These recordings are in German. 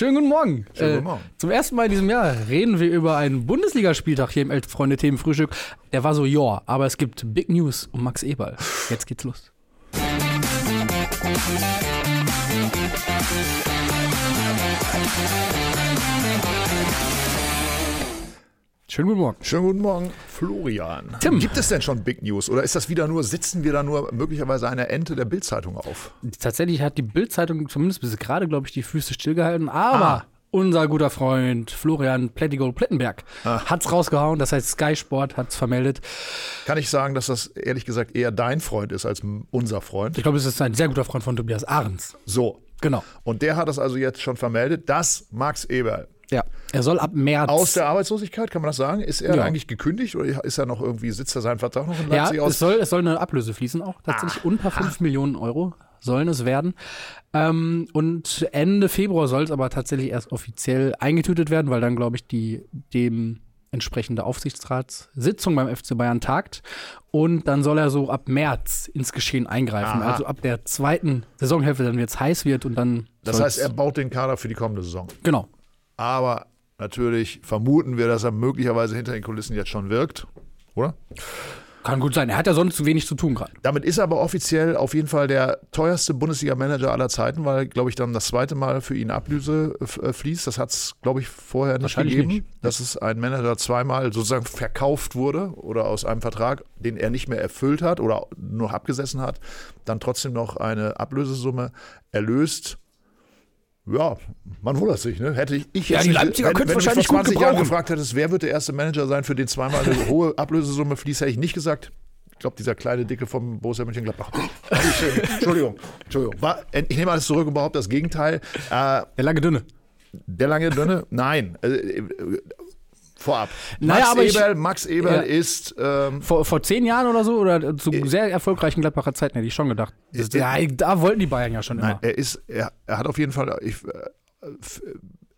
Schönen guten Morgen. Schönen guten Morgen. Äh, zum ersten Mal in diesem Jahr reden wir über einen Bundesligaspieltag hier im Elf-Freunde-Themen-Frühstück. Der war so, ja, aber es gibt Big News um Max Eberl. Jetzt geht's los. Schönen guten Morgen. Schönen guten Morgen, Florian. Tim. Gibt es denn schon Big News oder ist das wieder nur, sitzen wir da nur möglicherweise eine Ente der Bildzeitung auf? Tatsächlich hat die Bild-Zeitung zumindest bis gerade, glaube ich, die Füße stillgehalten. Aber Ah. unser guter Freund Florian Plettigold-Plettenberg hat's rausgehauen. Das heißt, Sky Sport hat's vermeldet. Kann ich sagen, dass das ehrlich gesagt eher dein Freund ist als unser Freund? Ich glaube, es ist ein sehr guter Freund von Tobias Ahrens. So. Genau. Und der hat das also jetzt schon vermeldet, dass Max Eberl Ja. Er soll ab März. aus der Arbeitslosigkeit, kann man das sagen? Ist er Ja. eigentlich gekündigt oder ist er noch irgendwie, sitzt er seinen Vertrag noch in ja, Leipzig es aus? soll, es soll eine Ablöse fließen auch. Tatsächlich unter 5 Millionen Euro sollen es werden. Ähm, und Ende Februar soll es aber tatsächlich erst offiziell eingetütet werden, weil dann, glaube ich, die dem entsprechende Aufsichtsratssitzung beim FC Bayern tagt. Und dann soll er so ab März ins Geschehen eingreifen. Aha. Also ab der zweiten Saisonhälfte, dann, wenn es heiß wird und dann. Das heißt, er baut den Kader für die kommende Saison. Genau. Aber natürlich vermuten wir, dass er möglicherweise hinter den Kulissen jetzt schon wirkt, oder? Kann gut sein. Er hat ja sonst zu wenig zu tun gerade. Damit ist er aber offiziell auf jeden Fall der teuerste Bundesliga-Manager aller Zeiten, weil, glaube ich, dann das zweite Mal für ihn Ablöse f- äh, fließt. Das hat es, glaube ich, vorher nicht gegeben, nicht. dass es ein Manager zweimal sozusagen verkauft wurde oder aus einem Vertrag, den er nicht mehr erfüllt hat oder nur abgesessen hat, dann trotzdem noch eine Ablösesumme erlöst. Ja, man wundert sich, ne? Hätte ich, ich Ja, jetzt die nicht- Leipziger mich wahrscheinlich vor gut 20 Jahren gebrauchen. gefragt hättest, wer wird der erste Manager sein, für den zweimal eine hohe Ablösesumme fließt, hätte ich nicht gesagt. Ich glaube, dieser kleine Dicke vom Borussia Mönchengladbach. Entschuldigung, Entschuldigung. War, ich nehme alles zurück, überhaupt das Gegenteil. Äh, Der lange Dünne. der lange Dünne? Nein. Äh, äh, vorab. Naja, Max ich- Eberl, Max Eberl Ja. ist ähm, Vor, vor zehn Jahren oder so, oder zu sehr erfolgreichen Gladbacher Zeiten hätte ich schon gedacht. Äh, ja, da wollten die Bayern ja schon Nein, immer. er ist, er, er hat auf jeden Fall, ich, äh,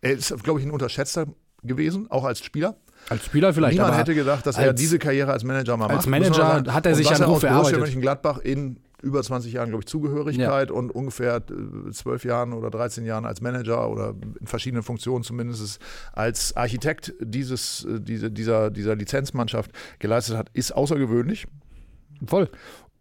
er ist, glaube ich, ein Unterschätzter gewesen, auch als Spieler. Als Spieler vielleicht, Niemand hätte gedacht, dass er als- diese Karriere als Manager mal als macht. man Manager hat er sich einen Ruf erarbeitet. Mönchengladbach in über 20 Jahren, glaube ich, Zugehörigkeit und ungefähr äh, 12 Jahren oder 13 Jahren als Manager oder in verschiedenen Funktionen zumindest als Architekt dieses, äh, diese, dieser, dieser Lizenzmannschaft geleistet hat, ist außergewöhnlich. voll.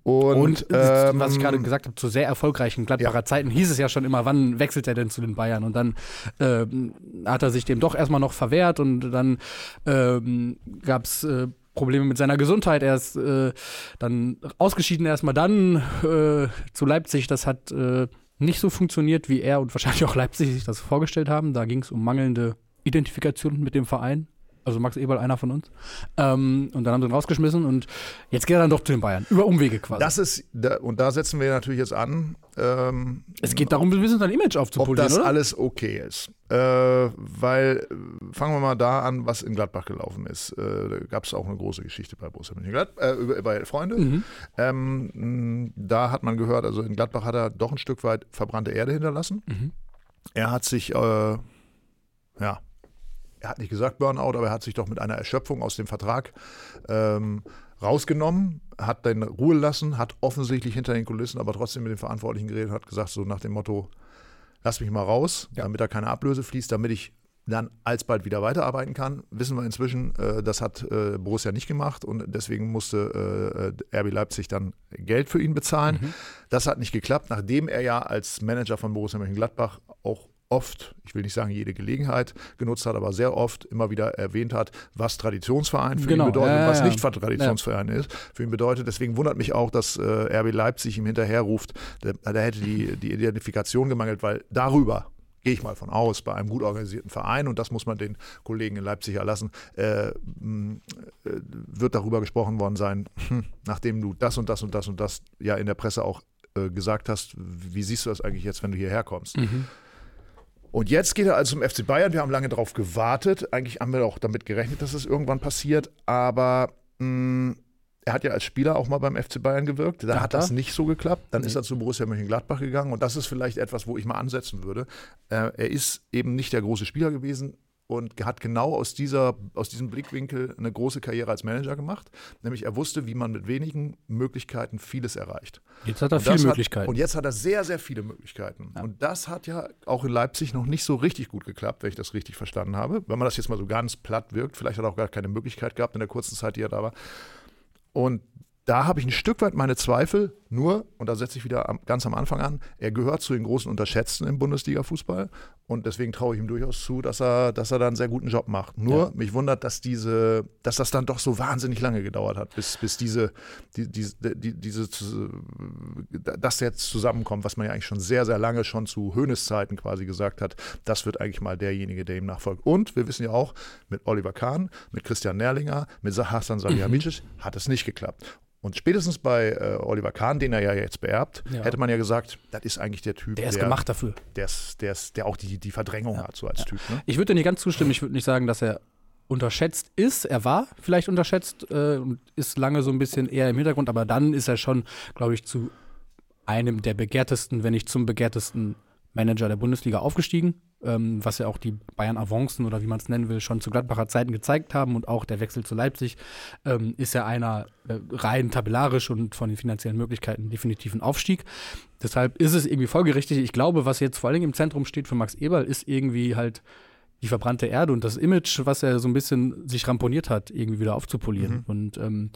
Und, Und, das, was ich ähm, gerade gesagt habe, zu sehr erfolgreichen Gladbacher Zeiten hieß es ja schon immer, wann wechselt er denn zu den Bayern? Und dann ähm, hat er sich dem doch erstmal noch verwehrt und dann ähm, gab es äh, Probleme mit seiner Gesundheit. Er ist äh, dann ausgeschieden erstmal dann äh, zu Leipzig. Das hat äh, nicht so funktioniert, wie er und wahrscheinlich auch Leipzig sich das vorgestellt haben. Da ging es um mangelnde Identifikation mit dem Verein. Also Max Eberl, einer von uns. Ähm, und dann haben sie ihn rausgeschmissen und jetzt geht er dann doch zu den Bayern. Über Umwege quasi. das ist, da, und da setzen wir natürlich jetzt an, ähm, Es geht darum, ein bisschen sein Image ob aufzupolieren, das oder? alles okay ist. Äh, weil, äh, fangen wir mal da an, was in Gladbach gelaufen ist. Äh, da gab es auch eine große Geschichte bei Borussia Mönchengladbach, äh, bei Freunde. Mhm. Ähm, da hat man gehört, also in Gladbach hat er doch ein Stück weit verbrannte Erde hinterlassen. Mhm. Er hat sich, äh, ja, er hat nicht gesagt Burnout, aber er hat sich doch mit einer Erschöpfung aus dem Vertrag ähm, rausgenommen, hat dann Ruhe lassen, hat offensichtlich hinter den Kulissen aber trotzdem mit den Verantwortlichen geredet und hat gesagt, so nach dem Motto, lass mich mal raus, Ja. damit da keine Ablöse fließt, damit ich dann alsbald wieder weiterarbeiten kann. Wissen wir inzwischen, äh, das hat äh, Borussia nicht gemacht und deswegen musste äh, RB Leipzig dann Geld für ihn bezahlen. Mhm. Das hat nicht geklappt, nachdem er ja als Manager von Borussia Mönchengladbach auch oft, ich will nicht sagen jede Gelegenheit genutzt hat, aber sehr oft immer wieder erwähnt hat, was Traditionsverein für Genau, ihn bedeutet ja, und was ja, nicht ja. Traditionsverein ist, für ihn bedeutet. Deswegen wundert mich auch, dass äh, RB Leipzig ihm hinterherruft, da, da hätte die, die Identifikation gemangelt, weil darüber gehe ich mal von aus, bei einem gut organisierten Verein, und das muss man den Kollegen in Leipzig erlassen, äh, äh, wird darüber gesprochen worden sein, hm, nachdem du das und das und das und das ja in der Presse auch äh, gesagt hast, wie siehst du das eigentlich jetzt, wenn du hierher kommst? Mhm. Und jetzt geht er also zum FC Bayern. Wir haben lange darauf gewartet. Eigentlich haben wir auch damit gerechnet, dass es irgendwann passiert. Aber mh, er hat ja als Spieler auch mal beim FC Bayern gewirkt. Da Ja, hat da. das nicht so geklappt. Dann Nee. ist er zu Borussia Mönchengladbach gegangen. Und das ist vielleicht etwas, wo ich mal ansetzen würde. Äh, er ist eben nicht der große Spieler gewesen. Und hat genau aus, dieser, aus diesem Blickwinkel eine große Karriere als Manager gemacht. Nämlich er wusste, wie man mit wenigen Möglichkeiten vieles erreicht. Jetzt hat er viele Möglichkeiten. Hat, und jetzt hat er sehr, sehr viele Möglichkeiten. Ja. Und das hat ja auch in Leipzig noch nicht so richtig gut geklappt, wenn ich das richtig verstanden habe. Wenn man das jetzt mal so ganz platt wirkt, vielleicht hat er auch gar keine Möglichkeit gehabt in der kurzen Zeit, die er da war. Und da habe ich ein Stück weit meine Zweifel, nur, und da setze ich wieder am, ganz am Anfang an, er gehört zu den großen Unterschätzten im Bundesliga-Fußball und deswegen traue ich ihm durchaus zu, dass er, dass er da einen sehr guten Job macht. Nur, ja. mich wundert, dass diese, dass das dann doch so wahnsinnig lange gedauert hat, bis, bis diese, die, die, die, diese, das jetzt zusammenkommt, was man ja eigentlich schon sehr, sehr lange schon zu Höhneszeiten quasi gesagt hat, das wird eigentlich mal derjenige, der ihm nachfolgt. Und wir wissen ja auch, mit Oliver Kahn, mit Christian Nerlinger, mit Hassan Salihamidzic mhm. hat es nicht geklappt. Und spätestens bei äh, Oliver Kahn, den er ja jetzt beerbt, ja. hätte man ja gesagt, das ist eigentlich der Typ. Der ist der, gemacht dafür. Der, ist, der, ist, der auch die, die Verdrängung ja. hat, so als ja. Typ. Ne? Ich würde dir nicht ganz zustimmen. Ich würde nicht sagen, dass er unterschätzt ist. Er war vielleicht unterschätzt äh, und ist lange so ein bisschen eher im Hintergrund, aber dann ist er schon, glaube ich, zu einem der begehrtesten, wenn nicht zum begehrtesten Manager der Bundesliga aufgestiegen ähm, was ja auch die Bayern Avancen oder wie man es nennen will, schon zu Gladbacher Zeiten gezeigt haben und auch der Wechsel zu Leipzig ähm, ist ja einer äh, rein tabellarisch und von den finanziellen Möglichkeiten definitiv ein Aufstieg. Deshalb ist es irgendwie folgerichtig. Ich glaube, was jetzt vor allem im Zentrum steht für Max Eberl, ist irgendwie halt die verbrannte Erde und das Image, was er so ein bisschen sich ramponiert hat, irgendwie wieder aufzupolieren. Mhm. Und ähm,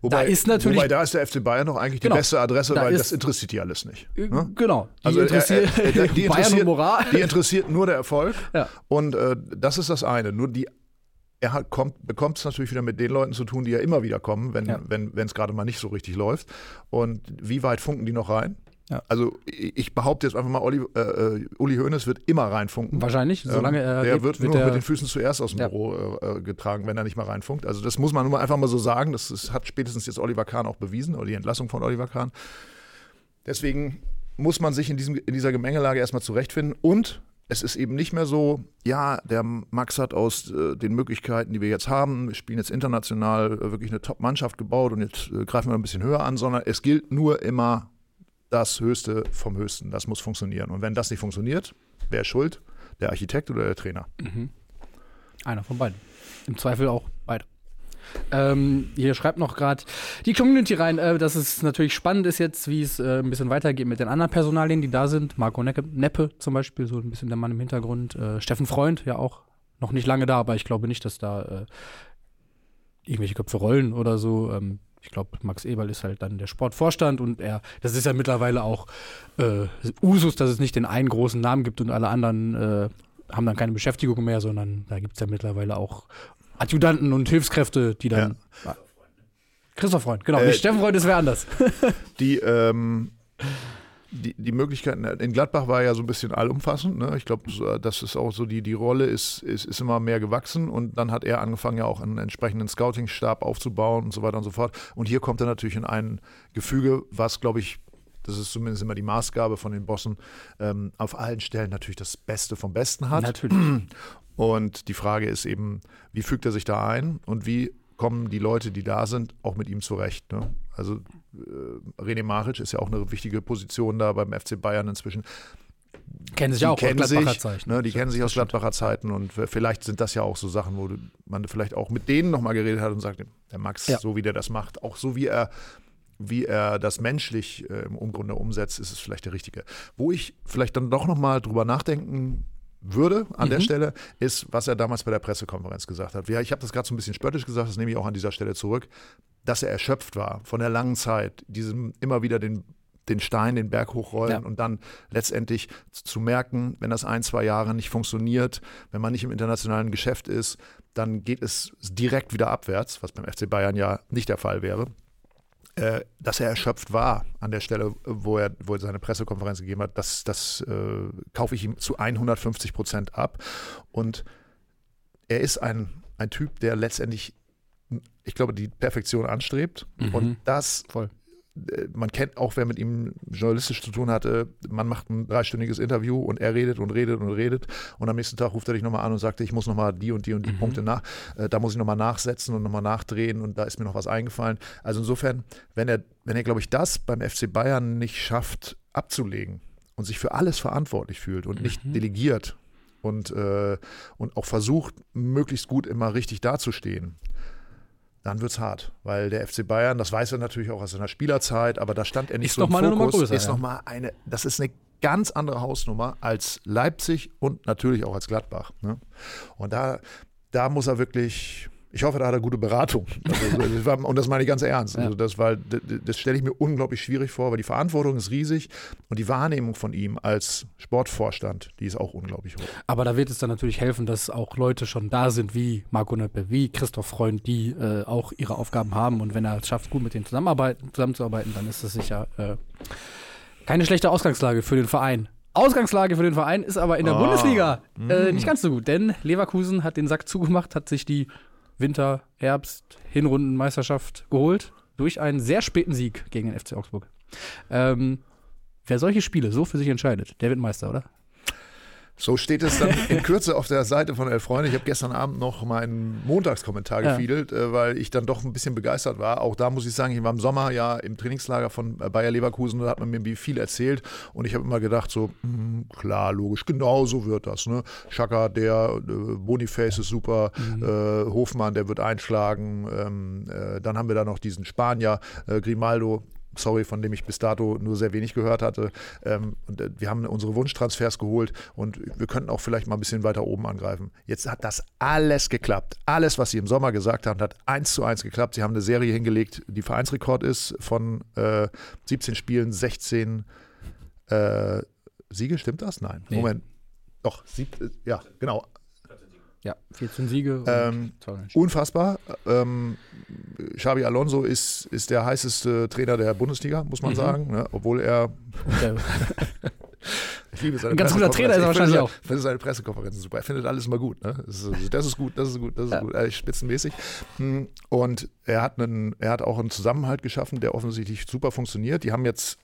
wobei, da ist natürlich. Wobei da ist der FC Bayern noch eigentlich genau, die beste Adresse, da weil das interessiert die alles nicht. Äh, ne? Genau. Die also interessiert, er, er, die, interessiert Moral. die interessiert nur der Erfolg. Ja. Und äh, das ist das eine. Nur die er hat, kommt, bekommt es natürlich wieder mit den Leuten zu tun, die ja immer wieder kommen, wenn ja. es gerade mal nicht so richtig läuft. Und wie weit funken die noch rein? Ja. Also ich behaupte jetzt einfach mal, Uli, äh, äh Uli Hoeneß wird immer reinfunken. Wahrscheinlich, ähm, solange er. Der wird, wird nur mit den Füßen zuerst aus dem ja. Büro äh, getragen, wenn er nicht mal reinfunkt. Also das muss man nur einfach mal so sagen. Das, das hat spätestens jetzt Oliver Kahn auch bewiesen, oder die Entlassung von Oliver Kahn. Deswegen muss man sich in, diesem, in dieser Gemengelage erstmal zurechtfinden und es ist eben nicht mehr so, ja, der Max hat aus äh, den Möglichkeiten, die wir jetzt haben, wir spielen jetzt international äh, wirklich eine Top-Mannschaft gebaut und jetzt äh, greifen wir ein bisschen höher an, sondern es gilt nur immer das Höchste vom Höchsten. Das muss funktionieren. Und wenn das nicht funktioniert, wer ist schuld? Der Architekt oder der Trainer? Mhm. Einer von beiden. Im Zweifel auch beide. Ähm, hier schreibt noch gerade die Community rein, äh, dass es natürlich spannend ist jetzt, wie es äh, ein bisschen weitergeht mit den anderen Personalien, die da sind. Marco Necke, Neppe zum Beispiel, so ein bisschen der Mann im Hintergrund. Äh, Steffen Freund, ja auch noch nicht lange da, aber ich glaube nicht, dass da äh, irgendwelche Köpfe rollen oder so. Ähm, ich glaube, Max Eberl ist halt dann der Sportvorstand und er, das ist ja mittlerweile auch äh, Usus, dass es nicht den einen großen Namen gibt und alle anderen äh, haben dann keine Beschäftigung mehr, sondern da gibt es ja mittlerweile auch Adjutanten und Hilfskräfte, die dann. Ja. Christoph Freund, genau. Äh, Steffen Freund ist wer anders. Die, ähm, die, die Möglichkeiten in Gladbach war ja so ein bisschen allumfassend. Ne? Ich glaube, das ist auch so, die, die Rolle ist, ist, ist immer mehr gewachsen und dann hat er angefangen, ja auch einen entsprechenden Scouting-Stab aufzubauen und so weiter und so fort. Und hier kommt er natürlich in ein Gefüge, was, glaube ich, das ist zumindest immer die Maßgabe von den Bossen, ähm, auf allen Stellen natürlich das Beste vom Besten hat. Natürlich. Und die Frage ist eben, wie fügt er sich da ein und wie kommen die Leute, die da sind, auch mit ihm zurecht. Ne? Also äh, René Maric ist ja auch eine wichtige Position da beim FC Bayern inzwischen. Kennen sich ja auch kennen aus Gladbacher Zeiten. Ne, die kennen sich aus Gladbacher Zeiten und vielleicht sind das ja auch so Sachen, wo man vielleicht auch mit denen nochmal geredet hat und sagt, der Max, ja. so wie der das macht, auch so wie er wie er das menschlich äh, im Grunde umsetzt, ist es vielleicht der richtige. Wo ich vielleicht dann doch nochmal drüber nachdenken würde an mhm. der Stelle, ist, was er damals bei der Pressekonferenz gesagt hat. Ich habe das gerade so ein bisschen spöttisch gesagt, das nehme ich auch an dieser Stelle zurück, dass er erschöpft war von der langen Zeit, diesem immer wieder den den Stein den Berg hochrollen ja. und dann letztendlich zu merken, wenn das ein, zwei Jahre nicht funktioniert, wenn man nicht im internationalen Geschäft ist, dann geht es direkt wieder abwärts, was beim FC Bayern ja nicht der Fall wäre. Äh, dass er erschöpft war an der Stelle, wo er, wo er seine Pressekonferenz gegeben hat, das, das äh, kaufe ich ihm zu 150 Prozent ab. Und er ist ein, ein Typ, der letztendlich, ich glaube, die Perfektion anstrebt. Mhm. Und das Voll. Äh, man kennt auch, wer mit ihm journalistisch zu tun hatte, man macht ein dreistündiges Interview und er redet und redet und redet und am nächsten Tag ruft er dich nochmal an und sagt, ich muss nochmal die und die und die mhm. Punkte nach, äh, da muss ich nochmal nachsetzen und nochmal nachdrehen und da ist mir noch was eingefallen. Also insofern, wenn er, wenn er, glaube ich, das beim FC Bayern nicht schafft abzulegen und sich für alles verantwortlich fühlt und nicht mhm. delegiert, und, äh, und auch versucht, möglichst gut immer richtig dazustehen, dann wird es hart. Weil der FC Bayern, das weiß er natürlich auch aus seiner Spielerzeit, aber da stand er nicht ist so noch im mal eine Fokus. Nummer größer, ist ja. noch mal eine, das ist eine ganz andere Hausnummer als Leipzig und natürlich auch als Gladbach. Ne? Und da, da muss er wirklich. Ich hoffe, da hat er gute Beratung. Also, das war, und das meine ich ganz ernst. Also das war, das, das stelle ich mir unglaublich schwierig vor, weil die Verantwortung ist riesig und die Wahrnehmung von ihm als Sportvorstand, die ist auch unglaublich hoch. Aber da wird es dann natürlich helfen, dass auch Leute schon da sind, wie Marco Nöppe, wie Christoph Freund, die äh, auch ihre Aufgaben haben. Und wenn er es schafft, gut mit denen zusammenzuarbeiten, dann ist das sicher äh, keine schlechte Ausgangslage für den Verein. Ausgangslage für den Verein ist aber in der Ah. Bundesliga äh, nicht ganz so gut, denn Leverkusen hat den Sack zugemacht, hat sich die Winter-, Herbst-, Hinrundenmeisterschaft geholt durch einen sehr späten Sieg gegen den FC Augsburg. Ähm, wer solche Spiele so für sich entscheidet, der wird Meister, oder? So steht es dann in Kürze auf der Seite von Elf Freunde. Ich habe gestern Abend noch meinen Montagskommentar Ja. gefiedelt, äh, weil ich dann doch ein bisschen begeistert war. Auch da muss ich sagen, ich war im Sommer ja im Trainingslager von äh, Bayer Leverkusen, da hat man mir viel erzählt und ich habe immer gedacht so, hm, klar, logisch, genau so wird das. Ne? Schaka, der, äh, Boniface ist super, äh, Hofmann, der wird einschlagen. Ähm, äh, dann haben wir da noch diesen Spanier, äh, Grimaldo, sorry, von dem ich bis dato nur sehr wenig gehört hatte. Ähm, und, äh, wir haben unsere Wunschtransfers geholt und wir könnten auch vielleicht mal ein bisschen weiter oben angreifen. Jetzt hat das alles geklappt. Alles, was Sie im Sommer gesagt haben, hat eins zu eins geklappt. Sie haben eine Serie hingelegt, die Vereinsrekord ist von äh, 17 Spielen, 16 äh, Siege. Stimmt das? Nein. Nee. Moment. Doch, sieb, äh, ja, genau. Ja, 14 Siege Ähm. Unfassbar. Ähm, Xabi Alonso ist, ist der heißeste Trainer der Bundesliga, muss man Mhm. sagen. Ne? Obwohl er Ich liebe seine Ein ganz guter. Trainer ist er Ich wahrscheinlich auch. seine- finde seine Pressekonferenzen super. Er findet alles immer gut. Ne? Das, ist, das ist gut, das ist gut, das ist Ja. gut. Er ist spitzenmäßig. Hm, Und er hat, einen, er hat auch einen Zusammenhalt geschaffen, der offensichtlich super funktioniert. Die haben jetzt,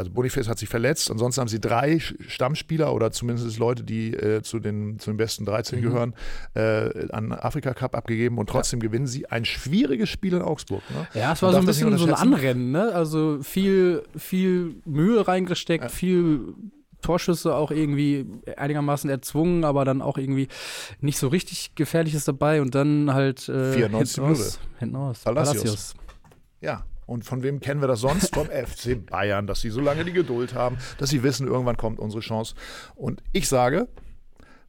also Boniface hat sich verletzt, ansonsten haben sie drei Stammspieler oder zumindest Leute, die äh, zu, den, zu den besten 13 Mhm. gehören, äh, an Afrika Cup abgegeben und trotzdem gewinnen sie ein schwieriges Spiel in Augsburg. Ne? Ja, es war so ein bisschen so ein. Anrennen, ne? Also viel, viel Mühe reingesteckt, Ja. viel Torschüsse auch irgendwie einigermaßen erzwungen, aber dann auch irgendwie nicht so richtig Gefährliches dabei und dann halt äh, 94 hinten aus. Hinten aus. Palacios. Palacios. Ja, und von wem kennen wir das sonst? Vom FC Bayern, dass sie so lange die Geduld haben, dass sie wissen, irgendwann kommt unsere Chance. Und ich sage,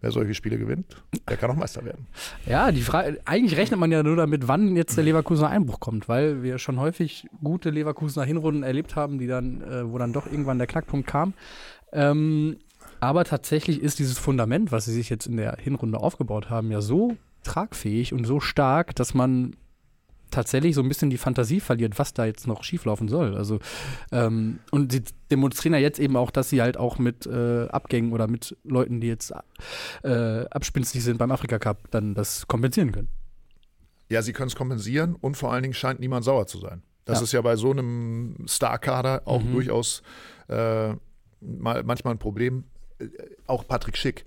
wer solche Spiele gewinnt, der kann auch Meister werden. Ja, die Frage, eigentlich rechnet man ja nur damit, wann jetzt der Leverkusener Einbruch kommt, weil wir schon häufig gute Leverkusener Hinrunden erlebt haben, die dann, äh, wo dann doch irgendwann der Knackpunkt kam. Ähm, aber tatsächlich ist dieses Fundament, was sie sich jetzt in der Hinrunde aufgebaut haben, ja so tragfähig und so stark, dass man tatsächlich so ein bisschen die Fantasie verliert, was da jetzt noch schieflaufen soll. Also ähm, und sie demonstrieren ja jetzt eben auch, dass sie halt auch mit äh, Abgängen oder mit Leuten, die jetzt äh, abspinstig sind beim Afrika Cup, dann das kompensieren können. Ja, sie können es kompensieren und vor allen Dingen scheint niemand sauer zu sein. Das Ja. ist ja bei so einem Star-Kader auch Mhm. durchaus äh, mal, manchmal ein Problem. Äh, Auch Patrick Schick.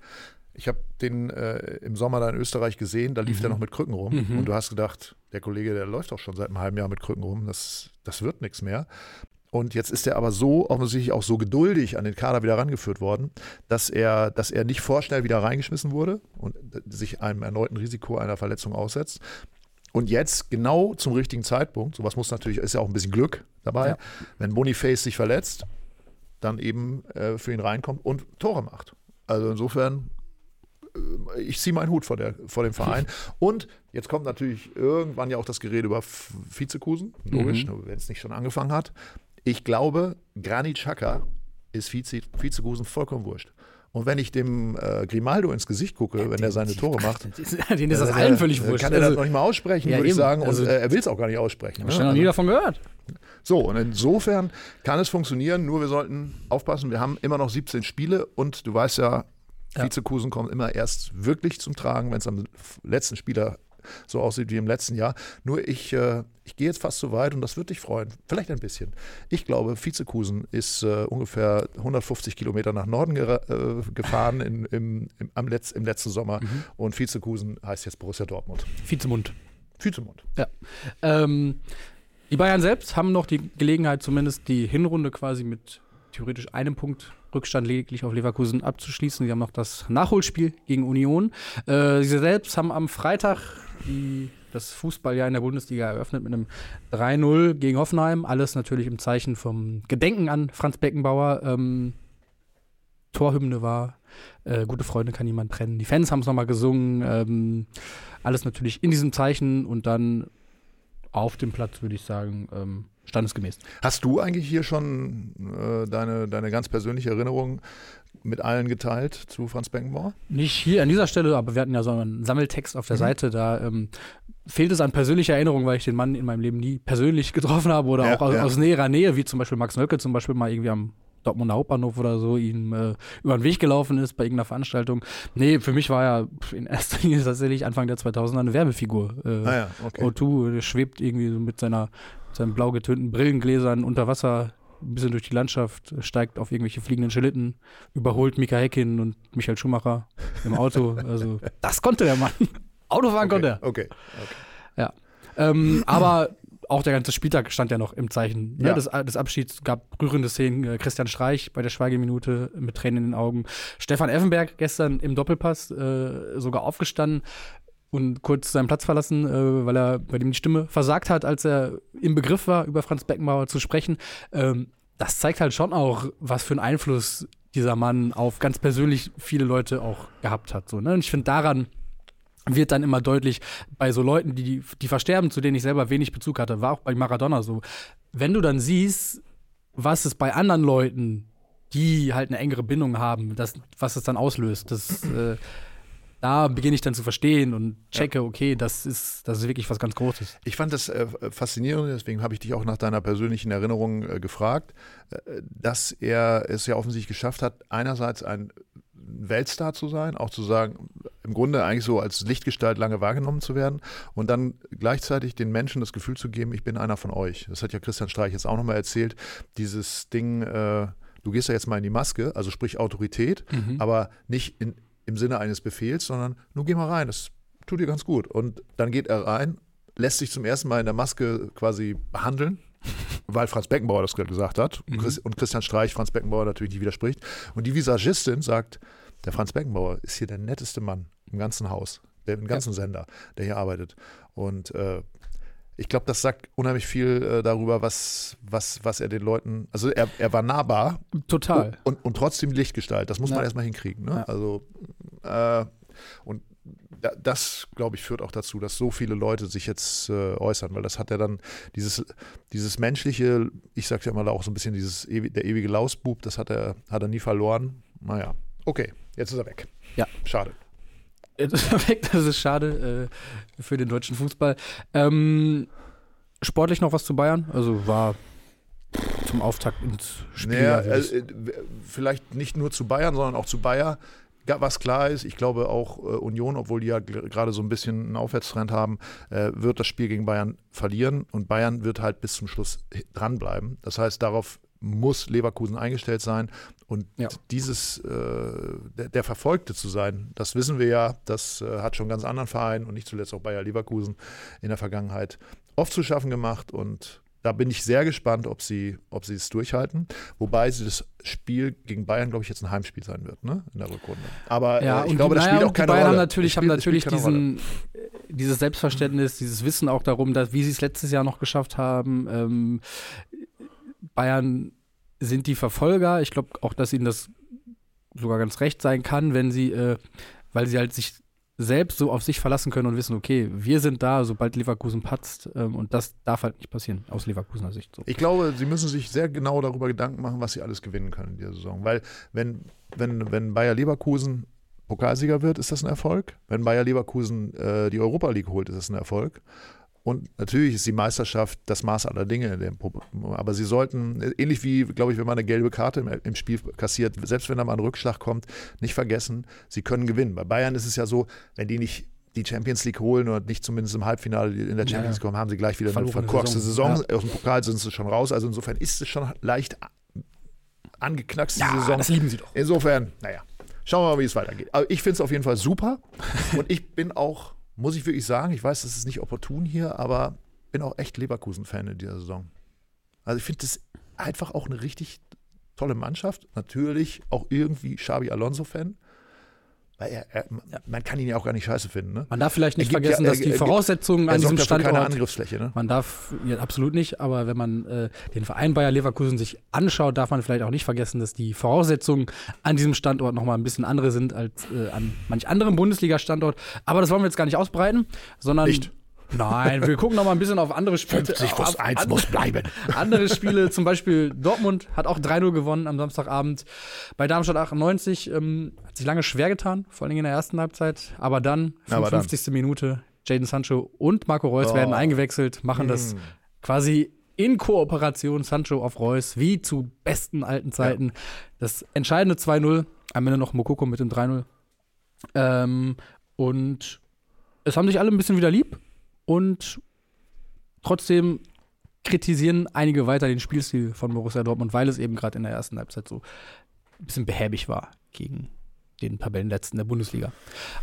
Ich habe den äh, im Sommer da in Österreich gesehen, da lief der noch mit Krücken rum. Mhm. Und du hast gedacht, der Kollege, der läuft doch schon seit einem halben Jahr mit Krücken rum, das, das wird nichts mehr. Und jetzt ist er aber so offensichtlich auch so geduldig an den Kader wieder rangeführt worden, dass er, dass er nicht vorschnell wieder reingeschmissen wurde und sich einem erneuten Risiko einer Verletzung aussetzt. Und jetzt genau zum richtigen Zeitpunkt, sowas muss natürlich, ist ja auch ein bisschen Glück dabei, Ja. wenn Boniface sich verletzt, dann eben äh, für ihn reinkommt und Tore macht. Also insofern, ich ziehe meinen Hut vor, der, vor dem Verein. Und jetzt kommt natürlich irgendwann ja auch das Gerede über Vizekusen, logisch, Mhm. wenn es nicht schon angefangen hat. Ich glaube, Granit Xhaka ist Vize, Vizekusen vollkommen wurscht. Und wenn ich dem äh, Grimaldo ins Gesicht gucke, wenn er seine Tore macht, Den ist das äh, allen völlig wurscht. Kann er das Also, noch nicht mal aussprechen, Ja, würde ich sagen. Und Also- äh, er will es auch gar nicht aussprechen. hab ich noch nie davon gehört. So, und insofern kann es funktionieren, nur wir sollten aufpassen, wir haben immer noch 17 Spiele und du weißt ja, Ja. Vizekusen kommen immer erst wirklich zum Tragen, wenn es am letzten Spieler so aussieht wie im letzten Jahr. Nur ich, äh, ich gehe jetzt fast so weit und das wird dich freuen. Vielleicht ein bisschen. Ich glaube, Vizekusen ist äh, ungefähr 150 Kilometer nach Norden gera- äh, gefahren in, im, im, am Letz-, im letzten Sommer und Vizekusen heißt jetzt Borussia Dortmund. Vizemund. Vizemund. Ja. Ähm, die Bayern selbst haben noch die Gelegenheit, zumindest die Hinrunde quasi mit theoretisch einem Punkt Rückstand lediglich auf Leverkusen abzuschließen. Sie haben noch das Nachholspiel gegen Union. Äh, sie selbst haben am Freitag die, das Fußballjahr in der Bundesliga eröffnet mit einem 3-0 gegen Hoffenheim. Alles natürlich im Zeichen vom Gedenken an Franz Beckenbauer. Ähm, Torhymne war äh, Gute Freunde kann niemand trennen. Die Fans haben es nochmal gesungen. Ähm, alles natürlich in diesem Zeichen und dann auf dem Platz, würde ich sagen, ähm, standesgemäß. Hast du eigentlich hier schon äh, deine, deine ganz persönliche Erinnerung mit allen geteilt zu Franz Beckenbauer? Nicht hier an dieser Stelle, aber wir hatten ja so einen Sammeltext auf der mhm. Seite, da ähm, fehlt es an persönlicher Erinnerung, weil ich den Mann in meinem Leben nie persönlich getroffen habe oder ja, auch aus, ja. aus, näherer Nähe, wie zum Beispiel Max Nölke zum Beispiel mal irgendwie am Dortmunder Hauptbahnhof oder so ihm äh, über den Weg gelaufen ist bei irgendeiner Veranstaltung. Nee, für mich war er in erster Linie tatsächlich Anfang der 2000er eine Werbefigur. Äh, ah ja, okay. O2 schwebt irgendwie so mit seiner, seinen blau getönten Brillengläsern unter Wasser ein bisschen durch die Landschaft, steigt auf irgendwelche fliegenden Schlitten, überholt Mika Häkkinen und Michael Schumacher im Auto. Also, das konnte der Mann. Autofahren okay, konnte er. Okay, okay. Ja. Ähm, aber auch der ganze Spieltag stand ja noch im Zeichen ne, ja. des, des, Abschieds. gab rührende Szenen. Äh, Christian Streich bei der Schweigeminute mit Tränen in den Augen. Stefan Effenberg gestern im Doppelpass äh, sogar aufgestanden und kurz seinen Platz verlassen, äh, weil er bei dem die Stimme versagt hat, als er im Begriff war, über Franz Beckenbauer zu sprechen. Ähm, das zeigt halt schon auch, was für einen Einfluss dieser Mann auf ganz persönlich viele Leute auch gehabt hat. So, ne? Und ich finde daran wird dann immer deutlich bei so Leuten, die, die versterben, zu denen ich selber wenig Bezug hatte, war auch bei Maradona so. Wenn du dann siehst, was es bei anderen Leuten, die halt eine engere Bindung haben, das, was es dann auslöst, das, äh, da beginne ich dann zu verstehen und checke, okay, das ist, das ist wirklich was ganz Großes. Ich fand das äh, faszinierend, deswegen habe ich dich auch nach deiner persönlichen Erinnerung äh, gefragt, äh, dass er es ja offensichtlich geschafft hat, einerseits ein Weltstar zu sein, auch zu sagen, im Grunde eigentlich so als Lichtgestalt lange wahrgenommen zu werden und dann gleichzeitig den Menschen das Gefühl zu geben, ich bin einer von euch. Das hat ja Christian Streich jetzt auch nochmal erzählt, dieses Ding, äh, du gehst ja jetzt mal in die Maske, also sprich Autorität, mhm. aber nicht in, im Sinne eines Befehls, sondern nur geh mal rein, das tut dir ganz gut. Und dann geht er rein, lässt sich zum ersten Mal in der Maske quasi behandeln, weil Franz Beckenbauer das gesagt hat mhm. und Christian Streich Franz Beckenbauer natürlich nicht widerspricht. Und die Visagistin sagt, der Franz Beckenbauer ist hier der netteste Mann im ganzen Haus, der, im ganzen ja. Sender, der hier arbeitet. Und äh, ich glaube, das sagt unheimlich viel äh, darüber, was, was, was er den Leuten, also er, er war nahbar. Total. Und, und, und trotzdem Lichtgestalt. Das muss ja. man erstmal hinkriegen. Ne? Ja. Also, äh, und das, glaube ich, führt auch dazu, dass so viele Leute sich jetzt äh, äußern, weil das hat ja dann dieses, dieses menschliche, ich sage ja mal auch so ein bisschen dieses der ewige Lausbub, das hat er, hat er nie verloren. Naja, okay, jetzt ist er weg. Ja. Schade. Weg, das ist schade äh, für den deutschen Fußball. Ähm, sportlich noch was zu Bayern? Also war zum Auftakt ins Spiel. Naja, äh, vielleicht nicht nur zu Bayern, sondern auch zu Bayern was klar ist, ich glaube auch äh, Union, obwohl die ja gerade so ein bisschen einen Aufwärtstrend haben, äh, wird das Spiel gegen Bayern verlieren und Bayern wird halt bis zum Schluss dranbleiben. Das heißt, darauf muss Leverkusen eingestellt sein. Und ja. dieses, äh, der, der, Verfolgte zu sein, das wissen wir ja, das äh, hat schon ganz anderen Vereinen und nicht zuletzt auch Bayer Leverkusen in der Vergangenheit oft zu schaffen gemacht. Und da bin ich sehr gespannt, ob sie, ob sie es durchhalten. Wobei sie das Spiel gegen Bayern, glaube ich, jetzt ein Heimspiel sein wird, ne? In der Rückrunde. Aber ja, äh, ich glaube, das spielt auch keine Bayern Rolle. Haben natürlich, haben natürlich diesen, dieses Selbstverständnis, dieses Wissen auch darum, dass, wie sie es letztes Jahr noch geschafft haben. Ähm, Bayern sind die Verfolger. Ich glaube auch, dass ihnen das sogar ganz recht sein kann, wenn sie, äh, weil sie halt sich selbst so auf sich verlassen können und wissen, okay, wir sind da, sobald Leverkusen patzt ähm, und das darf halt nicht passieren, aus Leverkusener Sicht. So. Ich glaube, sie müssen sich sehr genau darüber Gedanken machen, was sie alles gewinnen können in dieser Saison, weil wenn, wenn, wenn Bayer Leverkusen Pokalsieger wird, ist das ein Erfolg. Wenn Bayer Leverkusen äh, die Europa League holt, ist das ein Erfolg. Und natürlich ist die Meisterschaft das Maß aller Dinge. Aber sie sollten, ähnlich wie, glaube ich, wenn man eine gelbe Karte im, im, Spiel kassiert, selbst wenn da mal ein Rückschlag kommt, nicht vergessen, sie können gewinnen. Bei Bayern ist es ja so, wenn die nicht die Champions League holen oder nicht zumindest im Halbfinale in der Champions League kommen, haben sie gleich wieder eine verkorkste Saison. Saison. Ja. Aus dem Pokal sind sie schon raus. Also insofern ist es schon leicht angeknackst, ja, Saison. das lieben sie doch. Insofern, naja, schauen wir mal, wie es weitergeht. Aber ich finde es auf jeden Fall super. Und ich bin auch muss ich wirklich sagen, ich weiß, das ist nicht opportun hier, aber bin auch echt Leverkusen-Fan in dieser Saison. Also ich finde das einfach auch eine richtig tolle Mannschaft, natürlich auch irgendwie Xabi Alonso-Fan. Weil er, er, man kann ihn ja auch gar nicht scheiße finden. Ne? Man darf vielleicht nicht Er vergessen, ja- dass die Voraussetzungen an diesem dafür keine Standort Angriffsfläche. Ne? Man darf, ja, absolut nicht, aber wenn man äh, den Verein Bayer Leverkusen sich anschaut, darf man vielleicht auch nicht vergessen, dass die Voraussetzungen an diesem Standort nochmal ein bisschen andere sind als äh, an manch anderem Bundesliga-Standort. Aber das wollen wir jetzt gar nicht ausbreiten, sondern. Nicht? Nein, wir gucken noch mal ein bisschen auf andere Spiele. auf an- bleiben. andere Spiele, zum Beispiel Dortmund hat auch 3-0 gewonnen am Samstagabend. Bei Darmstadt 98 ähm, hat sich lange schwer getan, vor allem in der ersten Halbzeit. Aber dann, Aber dann. 55. Minute, Jaden Sancho und Marco Reus Oh. werden eingewechselt, machen das Mm. quasi in Kooperation Sancho auf Reus, wie zu besten alten Zeiten. Das entscheidende 2-0, am Ende noch Mokoko mit dem 3-0. Ähm, und es haben sich alle ein bisschen wieder lieb und trotzdem kritisieren einige weiter den Spielstil von Borussia Dortmund, weil es eben gerade in der ersten Halbzeit so ein bisschen behäbig war gegen den Tabellenletzten der Bundesliga.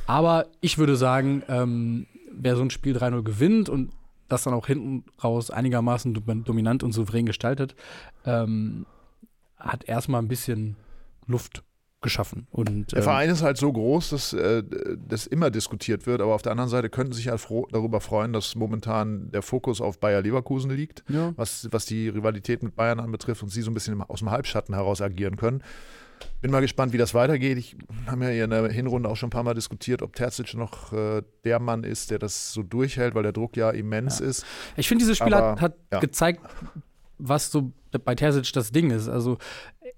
Aber ich würde sagen, ähm, wer so ein Spiel 3-0 gewinnt und das dann auch hinten raus einigermaßen dom- dominant und souverän gestaltet, ähm, hat erstmal ein bisschen Luft geschaffen. Und, Der ähm, Verein ist halt so groß, dass äh, das immer diskutiert wird, aber auf der anderen Seite könnten sich halt froh, darüber freuen, dass momentan der Fokus auf Bayer Leverkusen liegt, ja. was, was die Rivalität mit Bayern anbetrifft und sie so ein bisschen aus dem Halbschatten heraus agieren können. Bin mal gespannt, wie das weitergeht. Ich habe ja in der Hinrunde auch schon ein paar Mal diskutiert, ob Terzic noch äh, der Mann ist, der das so durchhält, weil der Druck ja immens Ja. ist. Ich finde, dieses Spiel Aber, hat, hat ja. gezeigt, was so bei Terzic das Ding ist. Also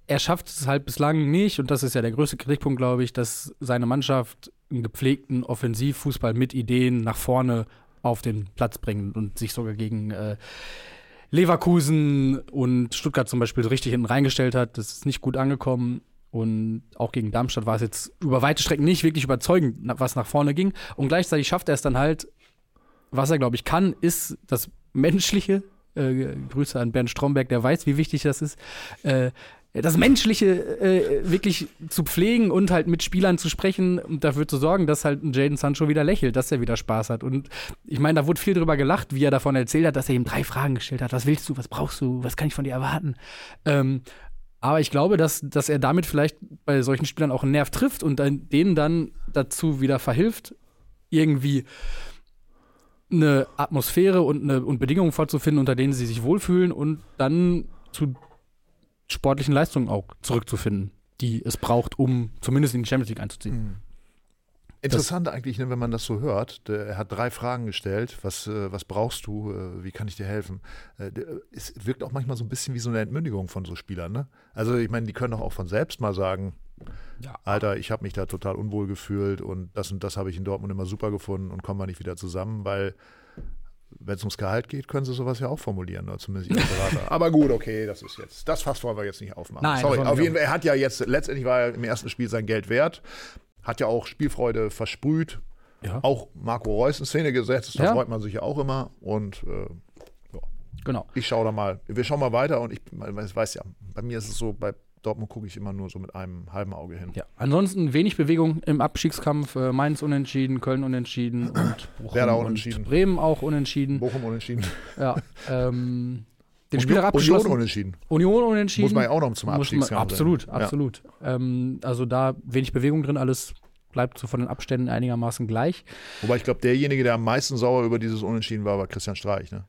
er schafft es halt bislang nicht, und das ist ja der größte Kritikpunkt, glaube ich, dass seine Mannschaft einen gepflegten Offensivfußball mit Ideen nach vorne auf den Platz bringt und sich sogar gegen äh, Leverkusen und Stuttgart zum Beispiel richtig hinten reingestellt hat. Das ist nicht gut angekommen. Und auch gegen Darmstadt war es jetzt über weite Strecken nicht wirklich überzeugend, was nach vorne ging. Und gleichzeitig schafft er es dann halt, was er, glaube ich, kann, ist das Menschliche. Äh, Grüße an Bernd Stromberg, der weiß, wie wichtig das ist. Äh, das Menschliche äh, wirklich zu pflegen und halt mit Spielern zu sprechen und dafür zu sorgen, dass halt Jaden Sancho wieder lächelt, dass er wieder Spaß hat. Und ich meine, da wurde viel drüber gelacht, wie er davon erzählt hat, dass er ihm drei Fragen gestellt hat. Was willst du? Was brauchst du? Was kann ich von dir erwarten? Ähm, aber ich glaube, dass, dass er damit vielleicht bei solchen Spielern auch einen Nerv trifft und dann, denen dann dazu wieder verhilft, irgendwie eine Atmosphäre und, eine, und Bedingungen vorzufinden, unter denen sie sich wohlfühlen und dann zu sportlichen Leistungen auch zurückzufinden, die es braucht, um zumindest in die Champions League einzuziehen. Interessant eigentlich, ne, wenn man das so hört. Er hat drei Fragen gestellt. Was, äh, was brauchst du? Äh, wie kann ich dir helfen? Äh, es wirkt auch manchmal so ein bisschen wie so eine Entmündigung von so Spielern. Ne? Also ich meine, die können doch auch von selbst mal sagen, Ja. Alter, ich habe mich da total unwohl gefühlt und das und das habe ich in Dortmund immer super gefunden und kommen wir nicht wieder zusammen, weil wenn es ums Gehalt geht, können sie sowas ja auch formulieren, oder zumindest ihre Berater. Aber gut, okay, das ist jetzt, das Fass wollen wir jetzt nicht aufmachen. Nein, Sorry, auf jeden Fall, er hat ja jetzt, letztendlich war er im ersten Spiel sein Geld wert, hat ja auch Spielfreude versprüht, Ja. auch Marco Reus in Szene gesetzt, da Ja. freut man sich ja auch immer und äh, Genau. ich schaue da mal, wir schauen mal weiter und ich, weiß ja, bei mir ist es so, bei Dortmund gucke ich immer nur so mit einem halben Auge hin. Ja. Ansonsten wenig Bewegung im Abstiegskampf. Äh, Mainz unentschieden, Köln unentschieden und Bochum Werder und unentschieden. Bremen auch unentschieden. Bochum unentschieden. Ja. Ähm, den Union- Spieler abgeschlossen. Union unentschieden. Union unentschieden. Muss man ja auch noch zum Muss man- Abstiegskampf Absolut, absolut. Ähm, also da wenig Bewegung drin, alles bleibt so von den Abständen einigermaßen gleich. Wobei ich glaube, derjenige, der am meisten sauer über dieses Unentschieden war, war Christian Streich. Ne?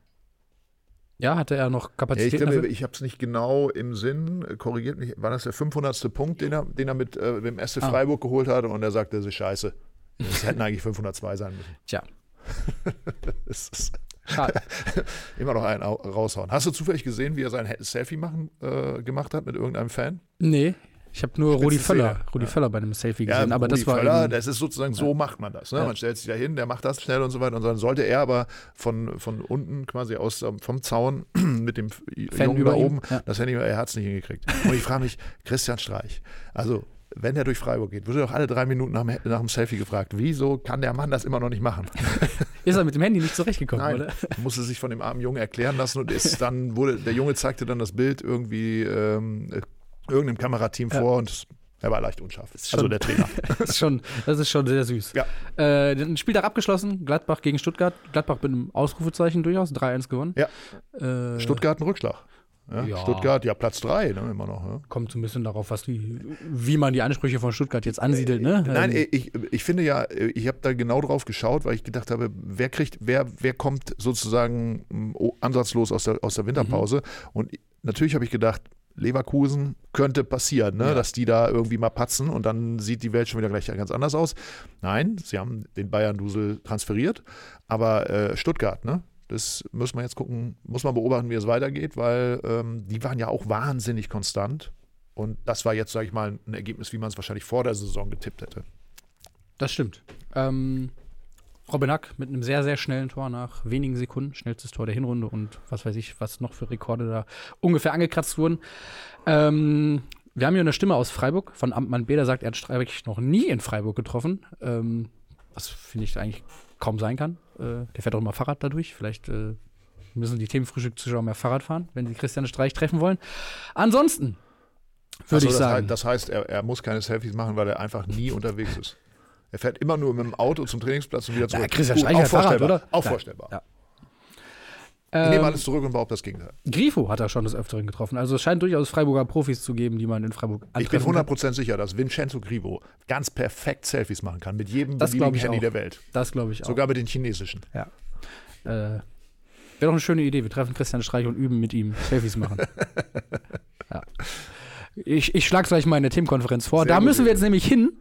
Ja, hatte er noch Ja, ich glaube, ich habe es nicht genau im Sinn, korrigiert mich, war das der 500. Punkt, den er, den er mit äh, dem SC Ah. Freiburg geholt hatte und er sagte, das ist scheiße. Es hätten eigentlich 502 sein müssen. Tja, Das ist schade. immer noch einen au- raushauen. Hast du zufällig gesehen, wie er sein Selfie machen, äh, gemacht hat mit irgendeinem Fan? nee, ich habe nur Rudi. Völler, Rudi Ja. Völler bei einem Selfie gesehen, aber Rudi das war Völler, das ist sozusagen, so macht man das. Ne? Ja. Man stellt sich da hin, der macht das schnell und so weiter. Und dann sollte er aber von, von unten quasi aus ähm, vom Zaun mit dem Fan Jungen über da ihm, oben, ja. das Handy, er hat es nicht hingekriegt. Und ich frage mich, Christian Streich, also wenn der durch Freiburg geht, wird er doch alle drei Minuten nach, dem- nach dem Selfie gefragt, wieso kann der Mann das immer noch nicht machen? ist er mit dem Handy nicht zurechtgekommen, Nein, oder? musste sich von dem armen Jungen erklären lassen und ist dann wurde, der Junge zeigte dann das Bild irgendwie ähm, äh, irgendeinem Kamerateam Ja. vor und er war leicht unscharf. Also schon- der Trainer. Das ist schon, das ist schon sehr süß. Ja. Äh, den Spieltag abgeschlossen, Gladbach gegen Stuttgart. Gladbach mit einem Ausrufezeichen durchaus, 3-1 gewonnen. Ja. Äh, Stuttgart ein Rückschlag. Ja? Ja. Stuttgart, ja, Platz drei, ne, immer noch. Ja? Kommt so ein bisschen darauf, was die, wie man die Ansprüche von Stuttgart jetzt ansiedelt, ne? Nein, Ähm, ich, ich finde ja, ich habe da genau drauf geschaut, weil ich gedacht habe, wer kriegt, wer, wer kommt sozusagen oh, ansatzlos aus der, aus der Winterpause? Und natürlich habe ich gedacht, Leverkusen könnte passieren, ne? dass die da irgendwie mal patzen und dann sieht die Welt schon wieder gleich ganz anders aus. Nein, sie haben den Bayern-Dusel transferiert, aber äh, Stuttgart, ne? Das müssen wir jetzt gucken, muss man beobachten, wie es weitergeht, weil ähm, die waren ja auch wahnsinnig konstant. Und das war jetzt, sage ich mal, ein Ergebnis, wie man es wahrscheinlich vor der Saison getippt hätte. Das stimmt. Ähm, Robin Hack mit einem sehr, sehr schnellen Tor nach wenigen Sekunden, schnellstes Tor der Hinrunde und was weiß ich, was noch für Rekorde da ungefähr angekratzt wurden. Ähm, wir haben hier eine Stimme aus Freiburg von Amtmann B, der sagt, er hat Streibig noch nie in Freiburg getroffen. Ähm, was finde ich eigentlich kaum sein kann. Äh, der fährt auch immer Fahrrad dadurch. Vielleicht äh, müssen die Themenfrühstück-Zuschauer mehr Fahrrad fahren, wenn sie Christian Streich treffen wollen. Ansonsten würde Also ich das sagen. Heißt, das heißt, er, er muss keine Selfies machen, weil er einfach nie unterwegs ist. Er fährt immer nur mit dem Auto zum Trainingsplatz und wieder zurück. Ja, Christian Gut, Streich auch Fahrrad, vorstellbar. oder? Auch Ja. vorstellbar. Ja. Ich nehme Ähm, alles zurück und behaupte das Gegenteil. Grifo hat er schon des Öfteren getroffen. Also es scheint durchaus Freiburger Profis zu geben, die man in Freiburg Ich bin antreffen kann. 100% sicher, dass Vincenzo Grivo ganz perfekt Selfies machen kann mit jedem Das beliebigen Handy auch. der Welt. Das glaube ich auch. Sogar mit den chinesischen. Ja. Äh, Wäre doch eine schöne Idee. Wir treffen Christian Streich und üben mit ihm Selfies machen. ja. Ich, ich schlage gleich mal in der Themenkonferenz vor. Sehr da müssen wir jetzt nämlich hin.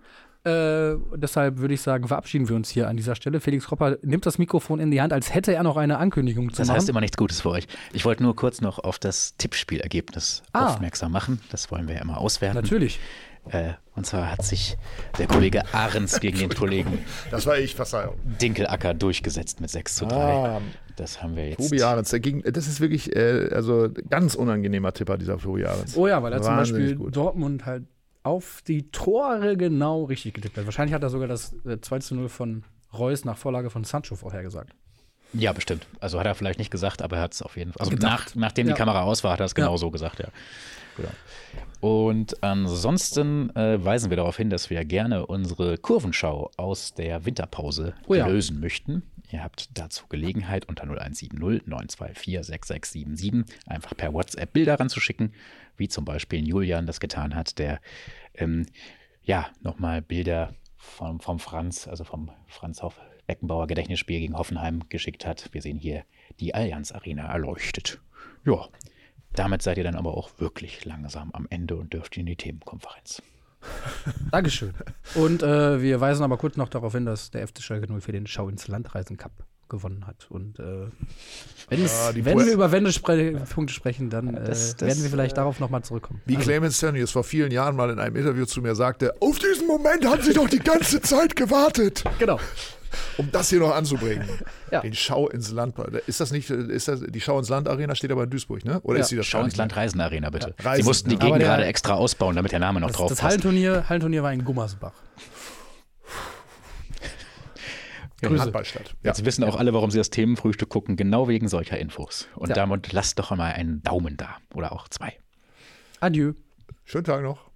Äh, deshalb würde ich sagen, verabschieden wir uns hier an dieser Stelle. Felix Kropper nimmt das Mikrofon in die Hand, als hätte er noch eine Ankündigung zu Das machen. heißt immer nichts Gutes für euch. Ich wollte nur kurz noch auf das Tippspielergebnis Ah. aufmerksam machen. Das wollen wir ja immer auswerten. Natürlich. Äh, und zwar hat sich der Kollege Ahrens gegen den Kollegen Das war ich, Verzeihung. Dinkelacker durchgesetzt mit 6 zu 3. Ah, Das haben wir jetzt. Tobi Ahrens, der ging, das ist wirklich äh, also ganz unangenehmer Tipper, dieser Tobi Ahrens. Oh ja, weil er zum Beispiel gut. Dortmund halt auf die Tore genau richtig getippt hat. Wahrscheinlich hat er sogar das äh, 2 zu 0 von Reus nach Vorlage von Sancho vorhergesagt. Ja, bestimmt. Also hat er vielleicht nicht gesagt, aber er hat es auf jeden Fall. Also nach, nachdem Ja. die Kamera aus war, hat er es genau Ja. so gesagt, ja. Genau. Und ansonsten äh, weisen wir darauf hin, dass wir gerne unsere Kurvenschau aus der Winterpause Oh ja. lösen möchten. Ihr habt dazu Gelegenheit unter 0170 924 6677 einfach per WhatsApp Bilder ranzuschicken, wie zum Beispiel Julian das getan hat, der ähm, ja nochmal Bilder vom, vom Franz, also vom Franz Hoff Beckenbauer Gedächtnisspiel gegen Hoffenheim geschickt hat. Wir sehen hier die Allianz Arena erleuchtet. Ja, damit seid ihr dann aber auch wirklich langsam am Ende und dürft in die Themenkonferenz. Dankeschön. Und äh, wir weisen aber kurz noch darauf hin, dass der FC Schalke 04 den Schau ins Landreisen Cup gewonnen hat. Und äh, wenn, es, Ja, wenn wir über Wendespunkte sprechen, dann äh, das- das, werden wir vielleicht darauf nochmal zurückkommen. Wie Clemens Tönnies vor vielen Jahren mal in einem Interview zu mir sagte, auf diesen Moment haben sie doch die ganze Zeit gewartet, Genau. Um das hier noch anzubringen. Ja. Den Schau ins Land. Ist das nicht, ist das, die Schau ins Land Arena steht aber in Duisburg, ne? Oder Ja. ist sie das Schau ins? Land Reisen Arena, bitte. Reisen, Sie mussten die ja. Gegend gerade extra ausbauen, damit der Name noch Das, drauf das passt. Hallenturnier, Hallenturnier war in Gummersbach. Grüße. Handballstadt. Ja. Jetzt wissen auch alle, warum sie das Themenfrühstück gucken, genau wegen solcher Infos. Und Ja. damit lasst doch mal einen Daumen da oder auch zwei. Adieu. Schönen Tag noch.